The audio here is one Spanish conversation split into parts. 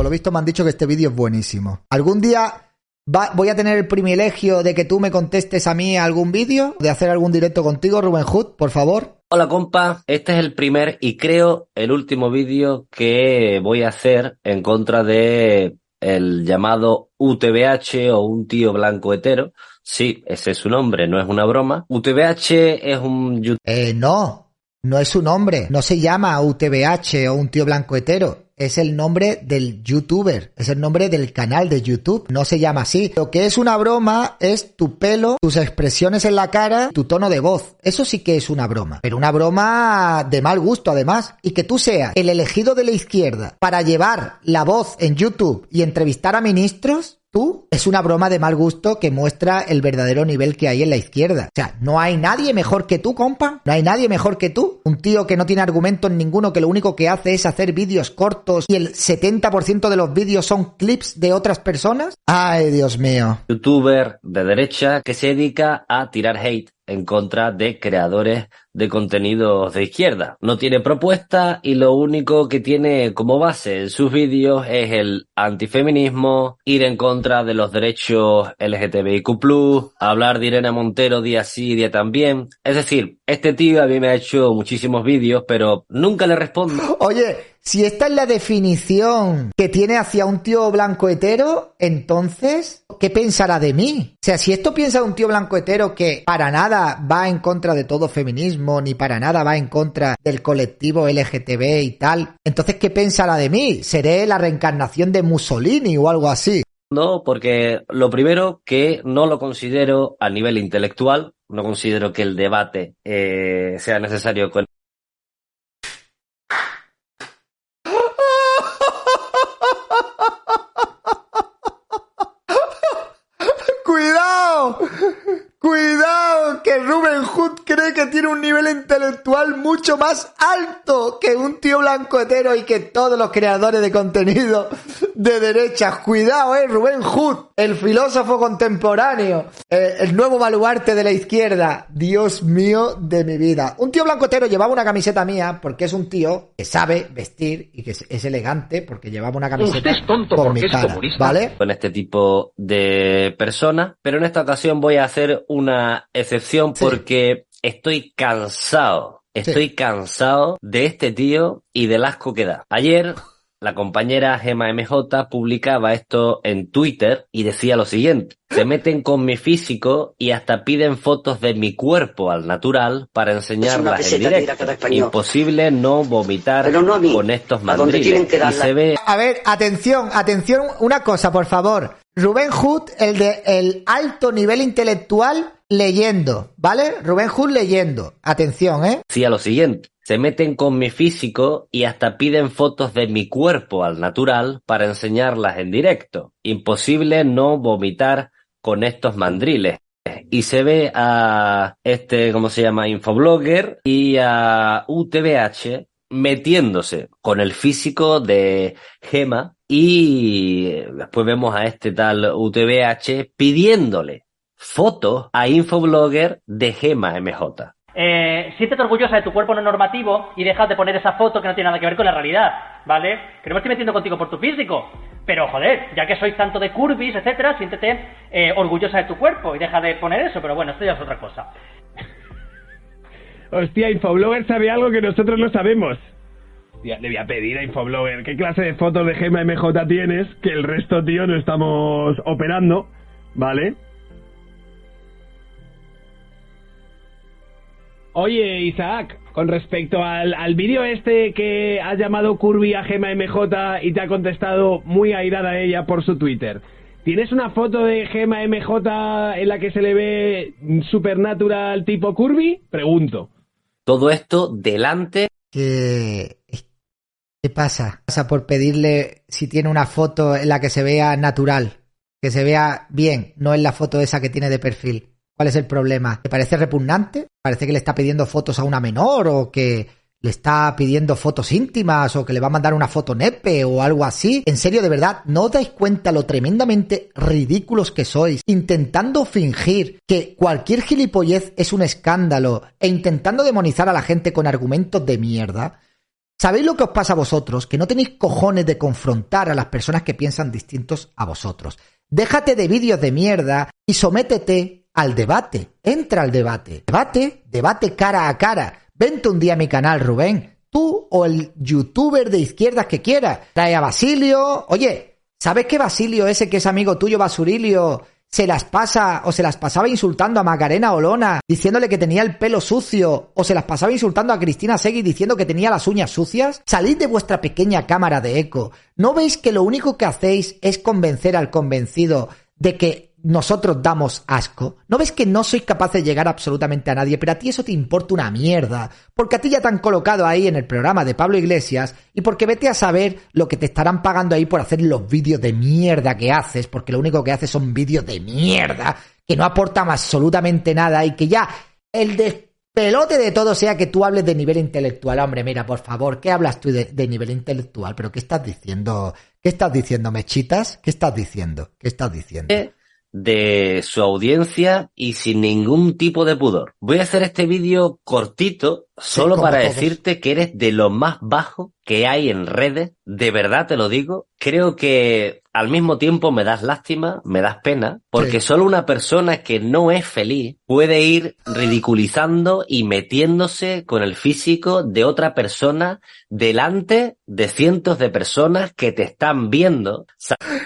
Por lo visto me han dicho que este vídeo es buenísimo. ¿Algún día va- voy a tener el privilegio de que tú me contestes a mí algún vídeo? ¿De hacer algún directo contigo, Rubén Hood, por favor? Hola compa, este es el primer y creo el último vídeo que voy a hacer en contra de el llamado UTBH o un tío blanco hetero. Sí, ese es su nombre, no es una broma. UTBH es un Eh, no, no es su nombre. No se llama UTBH o un tío blanco hetero. Es el nombre del youtuber. Es el nombre del canal de YouTube. No se llama así. Lo que es una broma es tu pelo, tus expresiones en la cara, tu tono de voz. Eso sí que es una broma. Pero una broma de mal gusto además. Y que tú seas el elegido de la izquierda para llevar la voz en YouTube y entrevistar a ministros. Tú es una broma de mal gusto que muestra el verdadero nivel que hay en la izquierda. O sea, no hay nadie mejor que tú, compa. No hay nadie mejor que tú. Un tío que no tiene argumentos ninguno, que lo único que hace es hacer vídeos cortos y el 70% de los vídeos son clips de otras personas. Ay, Dios mío. youtuber de derecha que se dedica a tirar hate en contra de creadores de contenidos de izquierda. No tiene propuesta y lo único que tiene como base en sus vídeos es el antifeminismo, ir en contra de los derechos LGTBIQ+, hablar de Irene Montero día sí, día también. Es decir, este tío a mí me ha hecho muchísimos vídeos, pero nunca le respondo. Oye, si esta es la definición que tiene hacia un tío blanco hetero, entonces, ¿qué pensará de mí? O sea, si esto piensa un tío blanco hetero que para nada va en contra de todo feminismo, ni para nada va en contra del colectivo LGTB y tal, entonces, ¿qué pensará de mí? ¿Seré la reencarnación de Mussolini o algo así? No, porque lo primero que no lo considero a nivel intelectual, no considero que el debate eh, sea necesario con ¡Cuidado! ¡Cuidado! Que Ruben Hood cree que tiene un nivel intelectual mucho más alto que un tío blanco hetero y que todos los creadores de contenido de derechas. Cuidado, eh, Rubén Hood, el filósofo contemporáneo, eh, el nuevo baluarte de la izquierda. Dios mío de mi vida. Un tío blanco hetero llevaba una camiseta mía porque es un tío que sabe vestir y que es, es elegante porque llevaba una camiseta con mi cara, ¿vale? con este tipo de personas, pero en esta ocasión voy a hacer una excepción Sí. porque estoy cansado, estoy cansado de este tío y del asco que da. Ayer la compañera Gema MJ publicaba esto en Twitter y decía lo siguiente. Se meten con mi físico y hasta piden fotos de mi cuerpo al natural para enseñarlas en directo. Imposible no vomitar Pero no a mí, con estos a mandriles. que Y darla. se ve A ver, atención, atención, una cosa, por favor. Rubén Hood, el de el alto nivel intelectual, leyendo, ¿vale? Rubén Hood leyendo. Atención, ¿eh? decía lo siguiente. Se meten con mi físico y hasta piden fotos de mi cuerpo al natural para enseñarlas en directo. Imposible no vomitar con estos mandriles. Y se ve a este, ¿cómo se llama? Infoblogger y a UTBH metiéndose con el físico de Gema y después vemos a este tal UTBH pidiéndole fotos a Infoblogger de Gema MJ. Eh, siéntete orgullosa de tu cuerpo no normativo y deja de poner esa foto que no tiene nada que ver con la realidad, ¿vale? Que no me estoy metiendo contigo por tu físico, pero joder, ya que sois tanto de curvis, etcétera, siéntete eh, orgullosa de tu cuerpo y deja de poner eso, pero bueno, esto ya es otra cosa. Hostia, Infoblogger sabe algo que nosotros no sabemos. le voy a pedir a Infoblogger qué clase de fotos de Gema MJ tienes, que el resto, tío, no estamos operando, ¿vale? Oye, Isaac, con respecto al, al vídeo este que has llamado Curvy a Gema MJ y te ha contestado muy airada ella por su Twitter. ¿Tienes una foto de Gema MJ en la que se le ve supernatural tipo Curvy? Pregunto. Todo esto delante. ¿Qué, ¿Qué pasa? Pasa por pedirle si tiene una foto en la que se vea natural, que se vea bien, no en la foto esa que tiene de perfil. ¿Cuál es el problema? ¿Te parece repugnante? ¿Parece que le está pidiendo fotos a una menor o que le está pidiendo fotos íntimas o que le va a mandar una foto nepe o algo así. En serio, de verdad, ¿no os dais cuenta lo tremendamente ridículos que sois intentando fingir que cualquier gilipollez es un escándalo e intentando demonizar a la gente con argumentos de mierda? ¿Sabéis lo que os pasa a vosotros? Que no tenéis cojones de confrontar a las personas que piensan distintos a vosotros. Déjate de vídeos de mierda y sométete al debate. Entra al debate. Debate, debate cara a cara. Vente un día a mi canal, Rubén. Tú o el youtuber de izquierdas que quiera. Trae a Basilio. Oye, ¿sabes que Basilio, ese que es amigo tuyo, Basurilio, se las pasa o se las pasaba insultando a Macarena Olona diciéndole que tenía el pelo sucio o se las pasaba insultando a Cristina Segui diciendo que tenía las uñas sucias? Salid de vuestra pequeña cámara de eco. ¿No veis que lo único que hacéis es convencer al convencido de que nosotros damos asco. ¿No ves que no sois capaz de llegar absolutamente a nadie? Pero a ti eso te importa una mierda. Porque a ti ya te han colocado ahí en el programa de Pablo Iglesias y porque vete a saber lo que te estarán pagando ahí por hacer los vídeos de mierda que haces, porque lo único que haces son vídeos de mierda que no aportan absolutamente nada y que ya el despelote de todo sea que tú hables de nivel intelectual. Hombre, mira, por favor, ¿qué hablas tú de, nivel intelectual? ¿Pero qué estás diciendo? ¿Qué estás diciendo, mechitas? ¿Qué estás diciendo? ¿Qué estás diciendo? Eh, de su audiencia y sin ningún tipo de pudor. Voy a hacer este vídeo cortito solo para decirte que eres de lo más bajo que hay en redes. De verdad te lo digo. Creo que al mismo tiempo me das lástima, me das pena, porque solo una persona que no es feliz puede ir ridiculizando y metiéndose con el físico de otra persona delante de cientos de personas que te están viendo.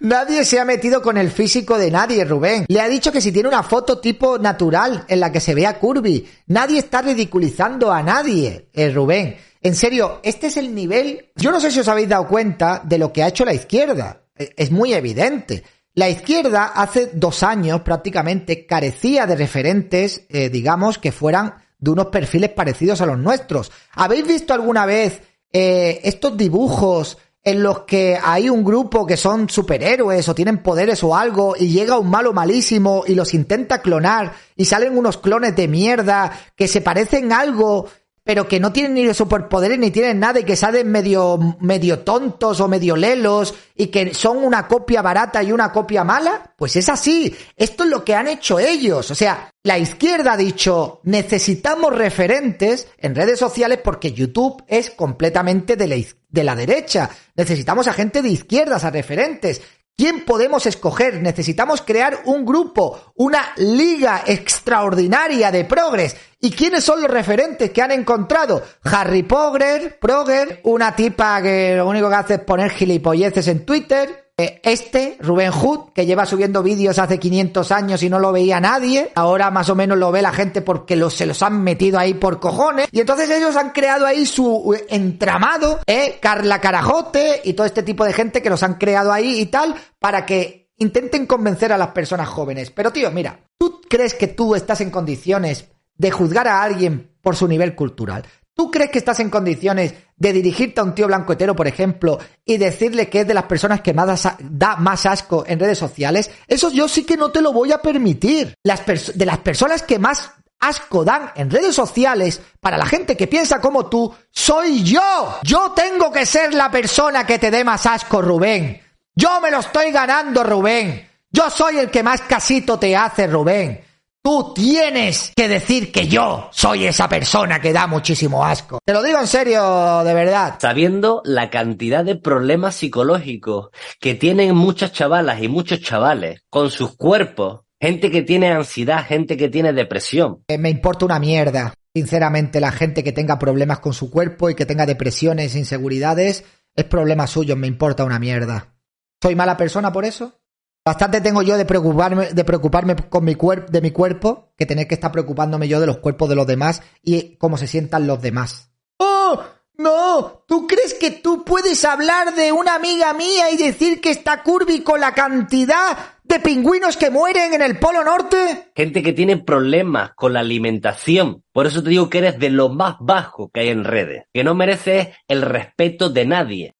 Nadie se ha metido con el físico de nadie, Rubén. Le ha dicho que si tiene una foto tipo natural en la que se vea curvy. Nadie está ridiculizando a nadie, eh, Rubén. En serio, este es el nivel. Yo no sé si os habéis dado cuenta de lo que ha hecho la izquierda. E, es muy evidente. La izquierda hace dos años prácticamente carecía de referentes, eh, digamos, que fueran de unos perfiles parecidos a los nuestros. ¿Habéis visto alguna vez eh, estos dibujos en los que hay un grupo que son superhéroes o tienen poderes o algo y llega un malo malísimo y los intenta clonar y salen unos clones de mierda que se parecen algo pero que no tienen ni superpoderes ni tienen nada y que salen medio, medio tontos o medio lelos y que son una copia barata y una copia mala, pues es así. Esto es lo que han hecho ellos. O sea, la izquierda ha dicho, necesitamos referentes en redes sociales porque YouTube es completamente de la, de la derecha. Necesitamos a gente de izquierdas, a referentes. ¿Quién podemos escoger? Necesitamos crear un grupo, una liga extraordinaria de progres. ¿Y quiénes son los referentes que han encontrado? Harry Potter, Proger, una tipa que lo único que hace es poner gilipolleces en Twitter, este, Rubén Hood, que lleva subiendo vídeos hace 500 años y no lo veía nadie, ahora más o menos lo ve la gente porque se los han metido ahí por cojones, y entonces ellos han creado ahí su eh, entramado, eh, Carla Carajote y todo este tipo de gente que los han creado ahí y tal, para que intenten convencer a las personas jóvenes. Pero tío, mira, ¿tú crees que tú estás en condiciones de juzgar a alguien por su nivel cultural? ¿Tú crees que estás en condiciones de dirigirte a un tío blanco hetero, por ejemplo, y decirle que es de las personas que más da más asco en redes sociales? Eso yo sí que no te lo voy a permitir. De las personas que más asco dan en redes sociales para la gente que piensa como tú, soy yo. Yo tengo que ser la persona que te dé más asco, Rubén. Yo me lo estoy ganando, Rubén. Yo soy el que más casito te hace, Rubén. Tú tienes que decir que yo soy esa persona que da muchísimo asco. Te lo digo en serio, de verdad. Sabiendo la cantidad de problemas psicológicos que tienen muchas chavalas y muchos chavales con sus cuerpos, gente que tiene ansiedad, gente que tiene depresión. Eh, me importa una mierda. Sinceramente, la gente que tenga problemas con su cuerpo y que tenga depresiones, inseguridades, es problema suyo, me importa una mierda. ¿Soy mala persona por eso? Bastante tengo yo de preocuparme, de preocuparme con mi cuerpo, de mi cuerpo, que tener que estar preocupándome yo de los cuerpos de los demás y cómo se sientan los demás. ¡Oh! No, ¿tú crees que tú puedes hablar de una amiga mía y decir que está curvy con la cantidad de pingüinos que mueren en el Polo Norte? Gente que tiene problemas con la alimentación. Por eso te digo que eres de lo más bajo que hay en redes. Que no mereces el respeto de nadie.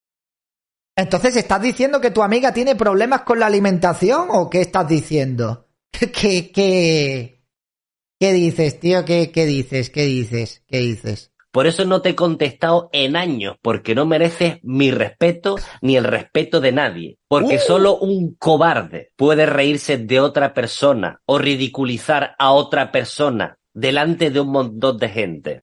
Entonces, ¿estás diciendo que tu amiga tiene problemas con la alimentación o qué estás diciendo? ¿Qué, qué, qué, dices, tío? ¿Qué, ¿Qué dices? ¿Qué dices? ¿Qué dices? Por eso no te he contestado en años, porque no mereces mi respeto ni el respeto de nadie. Porque Uh. solo un cobarde puede reírse de otra persona o ridiculizar a otra persona delante de un montón de gente.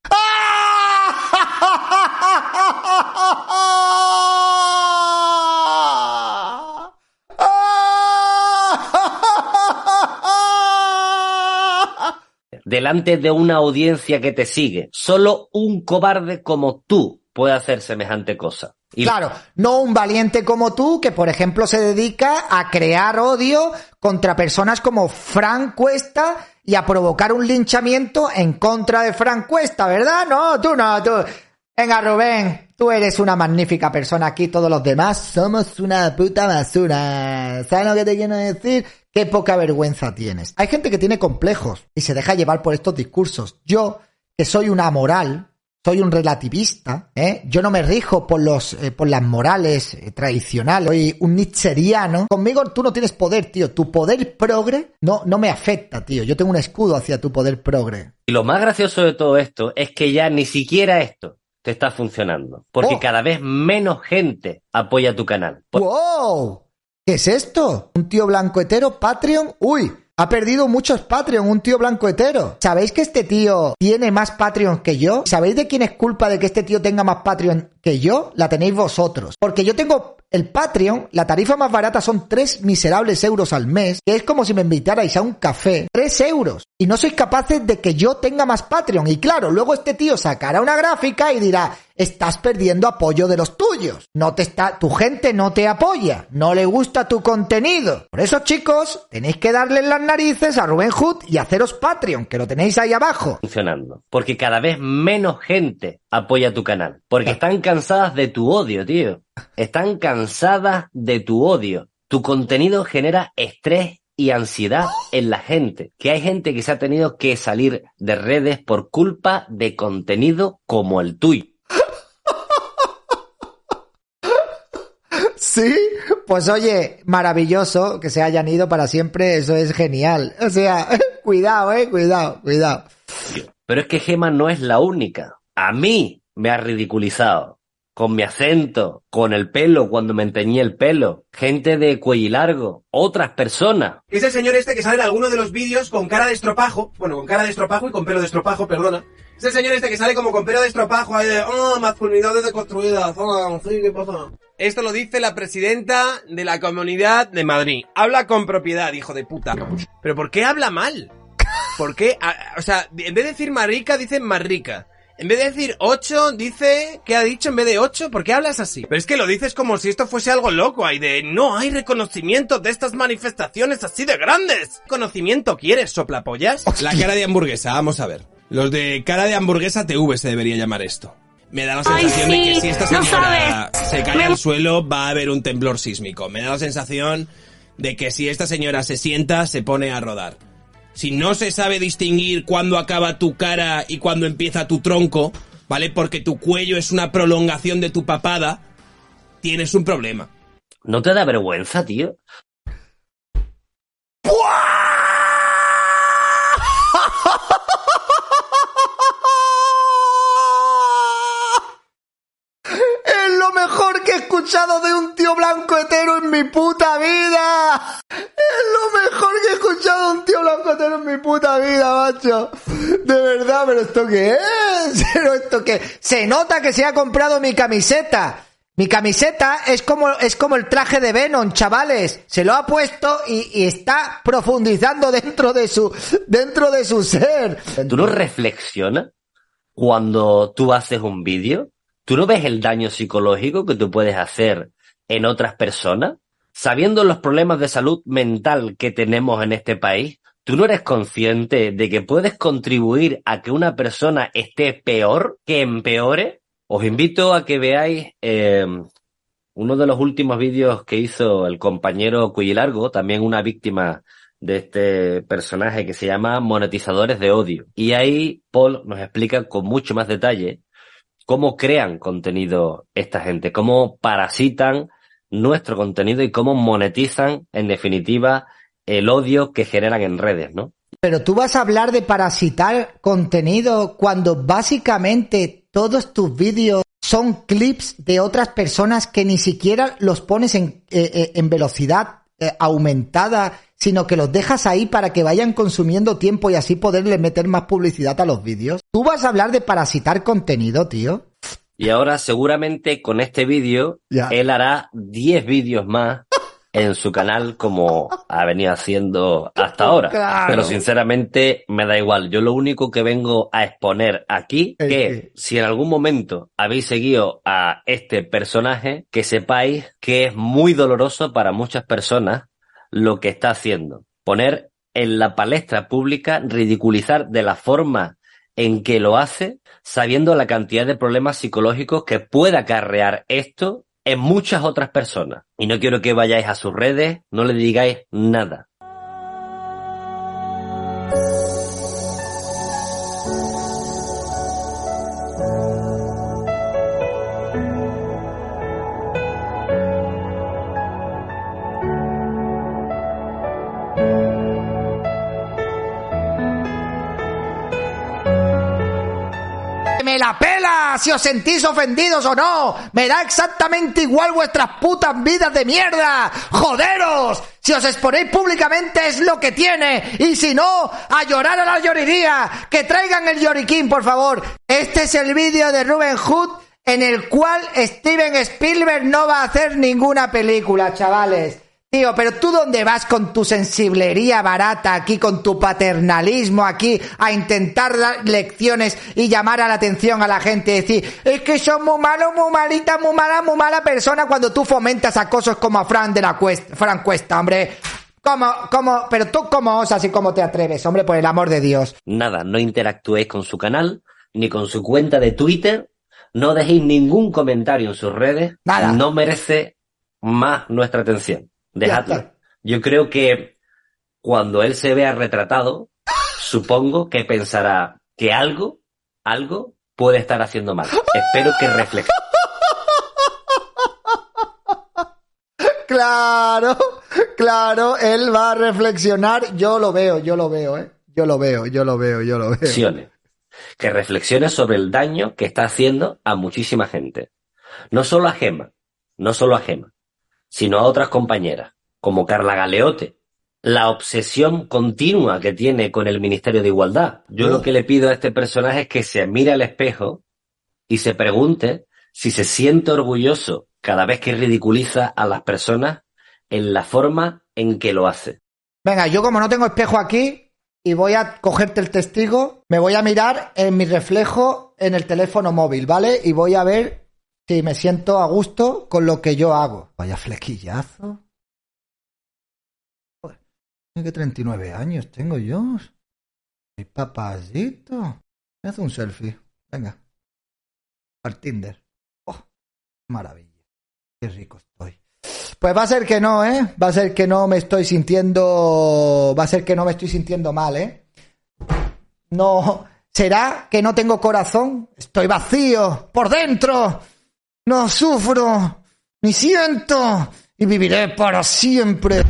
Delante de una audiencia que te sigue. Solo un cobarde como tú puede hacer semejante cosa. Y Claro, no un valiente como tú que, por ejemplo, se dedica a crear odio contra personas como Fran Cuesta y a provocar un linchamiento en contra de Fran Cuesta, ¿verdad? No, tú no, tú. Venga, Rubén, tú eres una magnífica persona aquí, todos los demás somos una puta basura. ¿Sabes lo que te quiero decir? Qué poca vergüenza tienes. Hay gente que tiene complejos y se deja llevar por estos discursos. Yo, que soy una moral, soy un relativista, ¿eh? Yo no me rijo por los, eh, por las morales eh, tradicionales, soy un nicheriano. Conmigo tú no tienes poder, tío. Tu poder progre no, no me afecta, tío. Yo tengo un escudo hacia tu poder progre. Y lo más gracioso de todo esto es que ya ni siquiera esto te está funcionando. Porque Oh. cada vez menos gente apoya tu canal. Por- ¡Wow! ¿Qué es esto? ¿Un tío blanco hetero? ¿Patreon? ¡Uy! Ha perdido muchos Patreon, un tío blanco hetero. ¿Sabéis que este tío tiene más Patreon que yo? ¿Sabéis de quién es culpa de que este tío tenga más Patreon que yo? La tenéis vosotros. Porque yo tengo el Patreon, la tarifa más barata son 3 miserables euros al mes, que es como si me invitarais a un café. 3 euros. Y no sois capaces de que yo tenga más Patreon. Y claro, luego este tío sacará una gráfica y dirá, estás perdiendo apoyo de los tuyos. No te está, tu gente no te apoya. No le gusta tu contenido. Por eso, chicos, tenéis que darle las narices a Rubén Hood y haceros Patreon, que lo tenéis ahí abajo. funcionando. Porque cada vez menos gente apoya tu canal. Porque están cansadas de tu odio, tío. Están cansadas de tu odio. Tu contenido genera estrés y ansiedad en la gente. Que hay gente que se ha tenido que salir de redes por culpa de contenido como el tuyo. ¿Sí? Pues oye, maravilloso que se hayan ido para siempre, eso es genial. O sea, cuidado, eh, cuidado, cuidado. Pero es que Gema no es la única. A mí me ha ridiculizado. Con mi acento, con el pelo, cuando me enteñí el pelo. Gente de cuello largo. Otras personas. Es el señor este que sale en alguno de los vídeos con cara de estropajo. Bueno, con cara de estropajo y con pelo de estropajo, perdona. Es el señor este que sale como con pelo de estropajo ahí de, oh, masculinidades deconstruidas, oh, sí, ¿qué pasa? Esto lo dice la presidenta de la Comunidad de Madrid. Habla con propiedad, hijo de puta. Pero ¿por qué habla mal? ¿Por qué? O sea, en vez de decir marica, dice marrica. En vez de decir 8, dice... ¿Qué ha dicho en vez de 8? ¿Por qué hablas así? Pero es que lo dices como si esto fuese algo loco. Hay de... No hay reconocimiento de estas manifestaciones así de grandes. ¿Conocimiento quieres, soplapollas? La cara de hamburguesa, vamos a ver. Los de cara de hamburguesa TV se debería llamar esto. Me da la Ay, sensación de que si esta señora se cae Me- al suelo va a haber un temblor sísmico. Me da la sensación de que si esta señora se sienta se pone a rodar. Si no se sabe distinguir cuándo acaba tu cara y cuándo empieza tu tronco, ¿vale? Porque tu cuello es una prolongación de tu papada, tienes un problema. ¿No te da vergüenza, tío? Es lo mejor que he escuchado de un tío blanco hetero en mi puta vida. Es lo mejor que hetero en mi puta vida. macho. De verdad, pero ¿esto qué es? ¿Pero esto qué? Se nota que se ha comprado mi camiseta. Mi camiseta es como, es como el traje de Venom, chavales. Se lo ha puesto y, y está profundizando dentro de su, dentro de su ser. ¿Tú no reflexionas cuando tú haces un vídeo? ¿Tú no ves el daño psicológico que tú puedes hacer en otras personas? Sabiendo los problemas de salud mental que tenemos en este país, ¿tú no eres consciente de que puedes contribuir a que una persona esté peor, que empeore? Os invito a que veáis eh, uno de los últimos vídeos que hizo el compañero Cuyilargo, también una víctima de este personaje que se llama Monetizadores de Odio. Y ahí Paul nos explica con mucho más detalle cómo crean contenido esta gente, cómo parasitan nuestro contenido y cómo monetizan, en definitiva, el odio que generan en redes, ¿no? Pero tú vas a hablar de parasitar contenido cuando básicamente todos tus vídeos son clips de otras personas que ni siquiera los pones en, eh, eh, en velocidad eh, aumentada, sino que los dejas ahí para que vayan consumiendo tiempo y así poderle meter más publicidad a los vídeos. Tú vas a hablar de parasitar contenido, tío. Y ahora seguramente con este vídeo él hará 10 vídeos más en su canal como ha venido haciendo hasta ahora. Claro. Pero sinceramente me da igual. Yo lo único que vengo a exponer aquí ¿El que si en algún momento habéis seguido a este personaje, que sepáis que es muy doloroso para muchas personas lo que está haciendo. Poner en la palestra pública, ridiculizar de la forma en que lo hace, sabiendo la cantidad de problemas psicológicos que puede acarrear esto en muchas otras personas. Y no quiero que vayáis a sus redes, no le digáis nada. Si os sentís ofendidos o no. Me da exactamente igual vuestras putas vidas de mierda. Joderos. Si os exponéis públicamente es lo que tiene. Y si no, a llorar a la llorería. Que traigan el lloriquín, por favor. Este es el vídeo de Ruben Hood en el cual Steven Spielberg no va a hacer ninguna película, chavales. Tío, pero tú dónde vas con tu sensiblería barata aquí, con tu paternalismo aquí, a intentar dar lecciones y llamar a la atención a la gente y decir, es que son muy malos, muy malita, muy mala, muy mala persona cuando tú fomentas acosos como a Fran de la Cuesta, Fran Cuesta, hombre. ¿Cómo, cómo, pero tú cómo osas y cómo te atreves, hombre, por el amor de Dios? Nada, no interactuéis con su canal, ni con su cuenta de Twitter, no dejéis ningún comentario en sus redes. Nada. No merece más nuestra atención. Dejadlo. Yo creo que cuando él se vea retratado, supongo que pensará que algo, algo puede estar haciendo mal. Espero que reflexione. Claro, claro, él va a reflexionar, yo lo veo, yo lo veo, eh. Yo lo veo, yo lo veo, yo lo veo. reflexione. Que reflexione sobre el daño que está haciendo a muchísima gente. No solo a Gema, no solo a Gema, sino a otras compañeras, como Carla Galeote. La obsesión continua que tiene con el Ministerio de Igualdad. Yo lo que le pido a este personaje es que se mire al espejo y se pregunte si se siente orgulloso cada vez que ridiculiza a las personas en la forma en que lo hace. Venga, yo como no tengo espejo aquí y voy a cogerte el testigo, me voy a mirar en mi reflejo en el teléfono móvil, ¿vale? Y voy a ver si me siento a gusto con lo que yo hago. Vaya flequillazo. Joder, ¿Qué 39 años tengo yo? Mi papacito. Me hace un selfie. Venga. Al Tinder. Oh, maravilla. Qué rico estoy. Pues va a ser que no, ¿eh? Va a ser que no me estoy sintiendo. Va a ser que no me estoy sintiendo mal, ¿eh? No. ¿Será que no tengo corazón? Estoy vacío por dentro. No sufro ni siento y viviré para siempre.